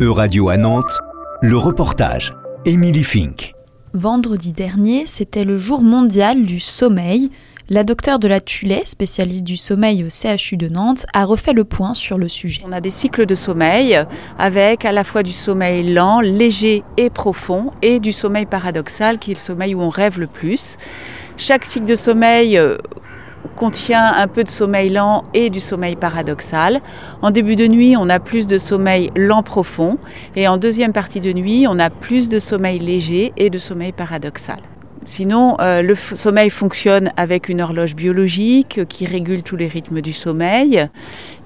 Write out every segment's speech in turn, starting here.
E-Radio à Nantes, le reportage. Émilie Fink. Vendredi dernier, c'était le jour mondial du sommeil. La docteure de la Tulay, spécialiste du sommeil au CHU de Nantes, a refait le point sur le sujet. On a des cycles de sommeil avec à la fois du sommeil lent, léger et profond et du sommeil paradoxal qui est le sommeil où on rêve le plus. Chaque cycle de sommeil euh, contient un peu de sommeil lent et du sommeil paradoxal. En début de nuit, on a plus de sommeil lent profond et en deuxième partie de nuit, on a plus de sommeil léger et de sommeil paradoxal. Sinon, euh, le sommeil fonctionne avec une horloge biologique qui régule tous les rythmes du sommeil.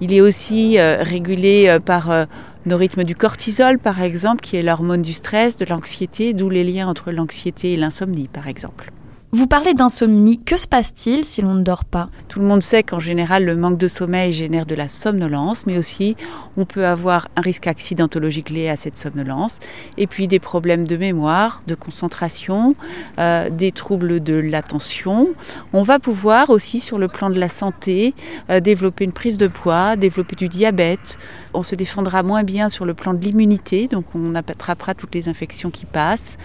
Il est aussi euh, régulé euh, par nos rythmes du cortisol, par exemple, qui est l'hormone du stress, de l'anxiété, d'où les liens entre l'anxiété et l'insomnie, par exemple. Vous parlez d'insomnie, que se passe-t-il si l'on ne dort pas? Tout le monde sait qu'en général le manque de sommeil génère de la somnolence, mais aussi on peut avoir un risque accidentologique lié à cette somnolence, et puis des problèmes de mémoire, de concentration, euh, des troubles de l'attention. On va pouvoir aussi sur le plan de la santé euh, développer une prise de poids, développer du diabète. On se défendra moins bien sur le plan de l'immunité, donc on attrapera toutes les infections qui passent.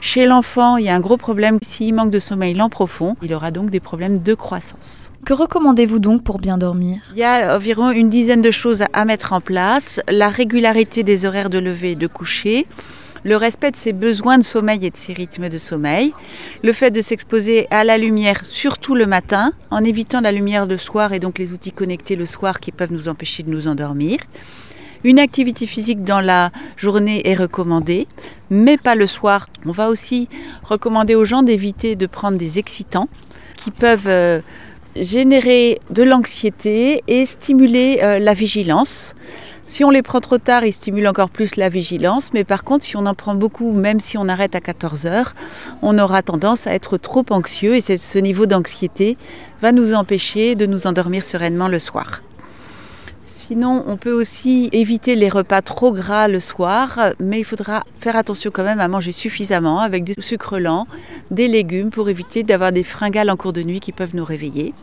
Chez l'enfant, il y a un gros problème. S'il manque de sommeil lent profond, il aura donc des problèmes de croissance. Que recommandez-vous donc pour bien dormir? Il y a environ une dizaine de choses à mettre en place. La régularité des horaires de lever et de coucher, le respect de ses besoins de sommeil et de ses rythmes de sommeil, le fait de s'exposer à la lumière, surtout le matin, en évitant la lumière le soir et donc les outils connectés le soir qui peuvent nous empêcher de nous endormir. Une activité physique dans la journée est recommandée, mais pas le soir. On va aussi recommander aux gens d'éviter de prendre des excitants qui peuvent euh, générer de l'anxiété et stimuler euh, la vigilance. Si on les prend trop tard, ils stimulent encore plus la vigilance, mais par contre, si on en prend beaucoup, même si on arrête à 14 heures, on aura tendance à être trop anxieux et ce niveau d'anxiété va nous empêcher de nous endormir sereinement le soir. Sinon, on peut aussi éviter les repas trop gras le soir, mais il faudra faire attention quand même à manger suffisamment avec des sucres lents, des légumes pour éviter d'avoir des fringales en cours de nuit qui peuvent nous réveiller.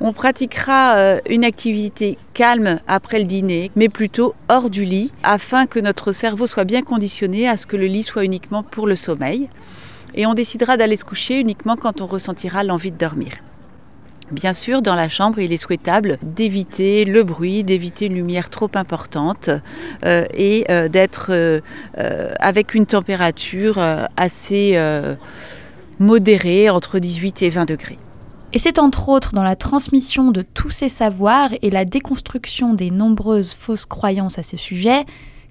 On pratiquera euh, une activité calme après le dîner, mais plutôt hors du lit, afin que notre cerveau soit bien conditionné à ce que le lit soit uniquement pour le sommeil. Et on décidera d'aller se coucher uniquement quand on ressentira l'envie de dormir. Bien sûr, dans la chambre, il est souhaitable d'éviter le bruit, d'éviter une lumière trop importante euh, et euh, d'être euh, avec une température assez modérée, entre 18 et 20 degrés. Et c'est entre autres dans la transmission de tous ces savoirs et la déconstruction des nombreuses fausses croyances à ce sujet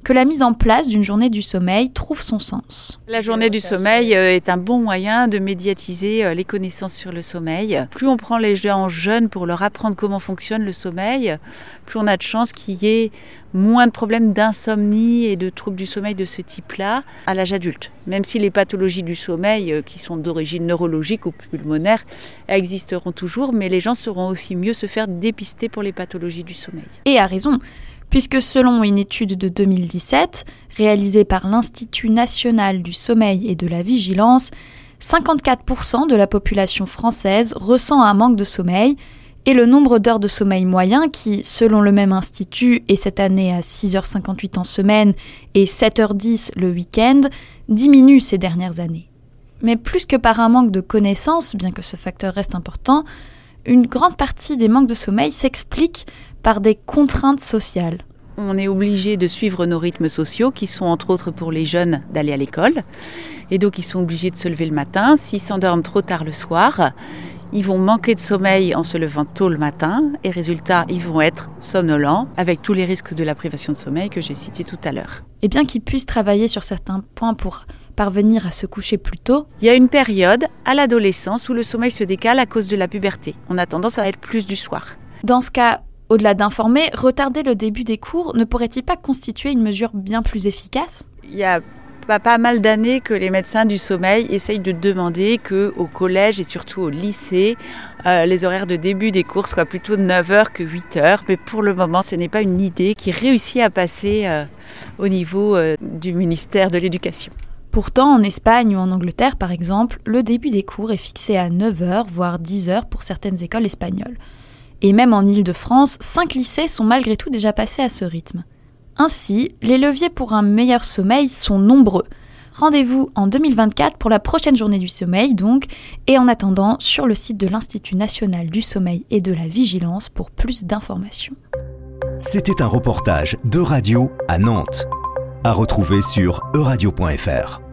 que la mise en place d'une journée du sommeil trouve son sens. La journée du sommeil euh, est un bon moyen de médiatiser euh, les connaissances sur le sommeil. Plus on prend les gens jeunes pour leur apprendre comment fonctionne le sommeil, plus on a de chances qu'il y ait moins de problèmes d'insomnie et de troubles du sommeil de ce type-là à l'âge adulte. Même si les pathologies du sommeil, euh, qui sont d'origine neurologique ou pulmonaire, existeront toujours, mais les gens sauront aussi mieux se faire dépister pour les pathologies du sommeil. Et à raison puisque selon une étude de 2017, réalisée par l'Institut national du sommeil et de la vigilance, 54% de la population française ressent un manque de sommeil, et le nombre d'heures de sommeil moyen, qui, selon le même institut, est cette année à 6h58 en semaine et 7h10 le week-end, diminue ces dernières années. Mais plus que par un manque de connaissances, bien que ce facteur reste important, une grande partie des manques de sommeil s'explique par des contraintes sociales. On est obligé de suivre nos rythmes sociaux qui sont entre autres pour les jeunes d'aller à l'école. Et donc ils sont obligés de se lever le matin. S'ils s'endorment trop tard le soir, ils vont manquer de sommeil en se levant tôt le matin et résultat, ils vont être somnolents avec tous les risques de la privation de sommeil que j'ai cités tout à l'heure. Et bien qu'ils puissent travailler sur certains points pour parvenir à se coucher plus tôt Il y a une période à l'adolescence où le sommeil se décale à cause de la puberté. On a tendance à être plus du soir. Dans ce cas, au-delà d'informer, retarder le début des cours ne pourrait-il pas constituer une mesure bien plus efficace? Il y a pas, pas mal d'années que les médecins du sommeil essayent de demander que au collège et surtout au lycée, euh, les horaires de début des cours soient plutôt de 9h que 8h. Mais pour le moment, ce n'est pas une idée qui réussit à passer euh, au niveau euh, du ministère de l'Éducation. Pourtant, en Espagne ou en Angleterre, par exemple, le début des cours est fixé à 9h, voire 10h pour certaines écoles espagnoles. Et même en Île-de-France, cinq lycées sont malgré tout déjà passés à ce rythme. Ainsi, les leviers pour un meilleur sommeil sont nombreux. Rendez-vous en 2024 pour la prochaine journée du sommeil donc, et en attendant sur le site de l'Institut national du sommeil et de la vigilance pour plus d'informations. C'était un reportage de radio à Nantes, à retrouver sur euradio.fr.